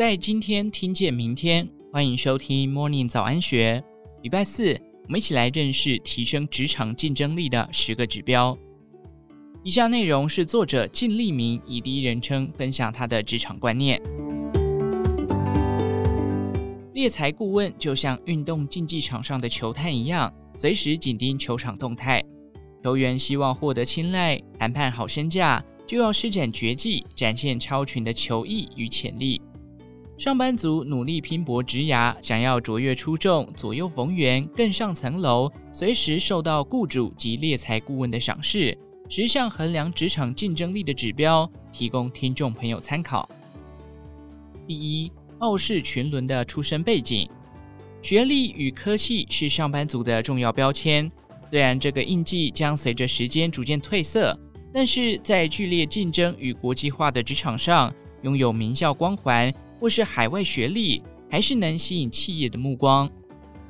在今天听见明天，欢迎收听 Morning 早安学。礼拜四，我们一起来认识提升职场竞争力的十个指标。以下内容是作者靳俐明以第一人称分享他的职场观念。猎才顾问就像运动竞技场上的球探一样，随时紧盯球场动态。球员希望获得青睐、谈判好身价，就要施展绝技，展现超群的球艺与潜力。上班族努力拼搏职涯，想要卓越出众、左右逢源、更上层楼，随时受到雇主及猎才顾问的赏识。十项衡量职场竞争力的指标，提供听众朋友参考。第一，傲视群伦的出身背景，学历与科系是上班族的重要标签。虽然这个印记将随着时间逐渐褪色，但是在剧烈竞争与国际化的职场上，拥有名校光环。或是海外学历，还是能吸引企业的目光，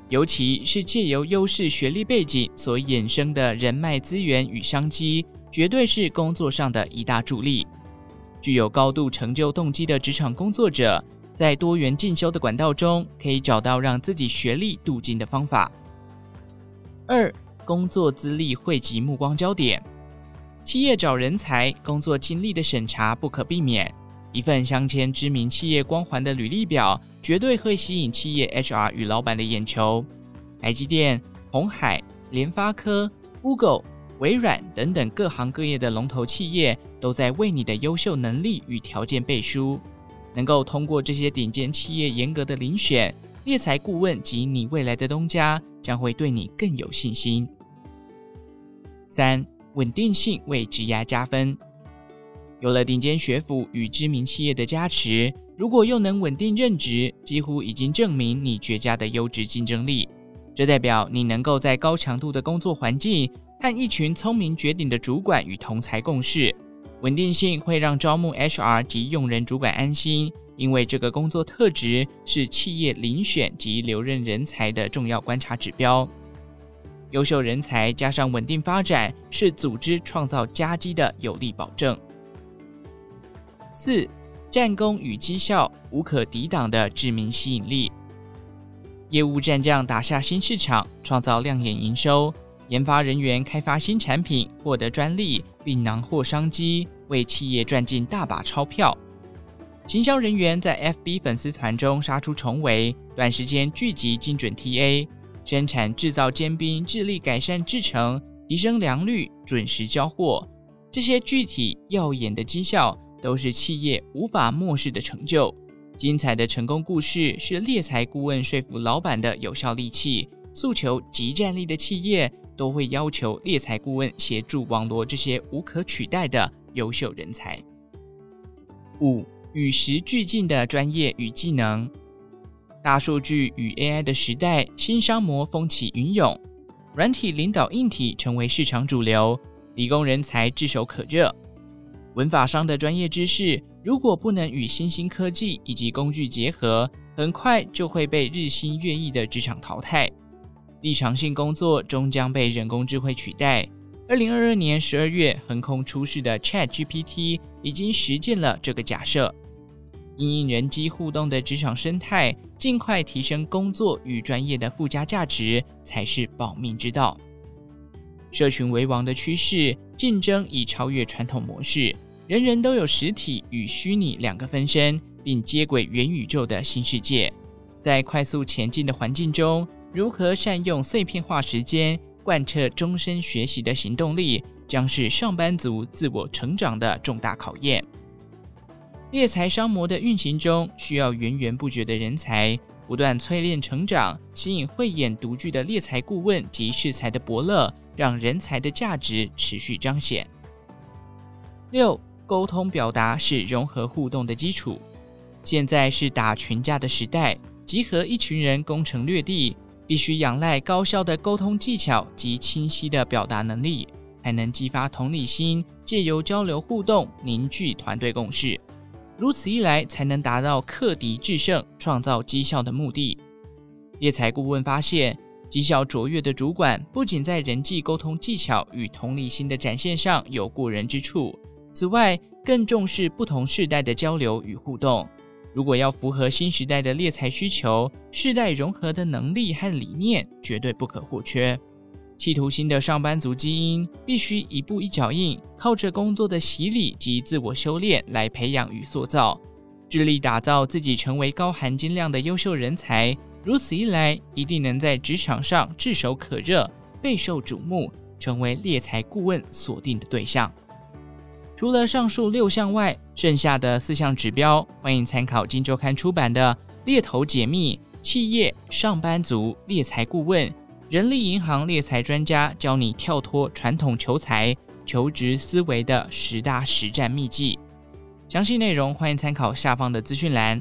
尤其是借由优势学历背景所衍生的人脉资源与商机，绝对是工作上的一大助力。具有高度成就动机的职场工作者，在多元进修的管道中，可以找到让自己学历镀金的方法。二、工作资历汇集目光焦点，企业找人才，工作经历的审查不可避免。一份镶嵌知名企业光环的履历表，绝对会吸引企业 HR 与老板的眼球。台积电、鸿海、联发科、Google、微软等等各行各业的龙头企业，都在为你的优秀能力与条件背书。能够通过这些顶尖企业严格的遴选，猎才顾问及你未来的东家将会对你更有信心。三、稳定性为职涯加分。有了顶尖学府与知名企业的加持，如果又能稳定任职，几乎已经证明你绝佳的优质竞争力。这代表你能够在高强度的工作环境和一群聪明绝顶的主管与同才共事。稳定性会让招募 HR 及用人主管安心，因为这个工作特质是企业遴选及留任人才的重要观察指标。优秀人才加上稳定发展，是组织创造佳绩的有力保证。四、战功与绩效无可抵挡的致命吸引力。业务战将打下新市场，创造亮眼营收；研发人员开发新产品，获得专利，并囊获商机，为企业赚进大把钞票。行销人员在 FB 粉丝团中杀出重围，短时间聚集精准 TA；生产制造尖兵致力改善制程，提升良率，准时交货。这些具体耀眼的绩效。都是企业无法漠视的成就。精彩的成功故事是猎才顾问说服老板的有效利器。诉求即战力的企业都会要求猎才顾问协助网罗这些无可取代的优秀人才。五、与时俱进的专业与技能。大数据与 AI 的时代，新商模风起云涌，软体领导硬体成为市场主流，理工人才炙手可热。文法商的专业知识，如果不能与新兴科技以及工具结合，很快就会被日新月异的职场淘汰。立场性工作终将被人工智慧取代。二零二二年十二月横空出世的 ChatGPT 已经实践了这个假设。因应人机互动的职场生态，尽快提升工作与专业的附加价值，才是保命之道。社群为王的趋势，竞争已超越传统模式，人人都有实体与虚拟两个分身，并接轨元宇宙的新世界。在快速前进的环境中，如何善用碎片化时间，贯彻终身学习的行动力，将是上班族自我成长的重大考验。猎才商模的运行中，需要源源不绝的人才，不断淬炼成长，吸引慧眼独具的猎才顾问及识才的伯乐。让人才的价值持续彰显。六、沟通表达是融合互动的基础。现在是打群架的时代，集合一群人攻城略地，必须仰赖高效的沟通技巧及清晰的表达能力，才能激发同理心，借由交流互动凝聚团队共识。如此一来，才能达到克敌制胜、创造绩效的目的。猎才顾问发现。绩效卓越的主管不仅在人际沟通技巧与同理心的展现上有过人之处，此外更重视不同世代的交流与互动。如果要符合新时代的猎才需求，世代融合的能力和理念绝对不可或缺。企图心的上班族基因必须一步一脚印，靠着工作的洗礼及自我修炼来培养与塑造，致力打造自己成为高含金量的优秀人才。如此一来，一定能在职场上炙手可热，备受瞩目，成为猎才顾问锁定的对象。除了上述六项外，剩下的四项指标，欢迎参考《金周刊》出版的《猎头解密：企业上班族猎才顾问，人力银行猎才专家教你跳脱传统求才求职思维的十大实战秘籍》。详细内容欢迎参考下方的资讯栏。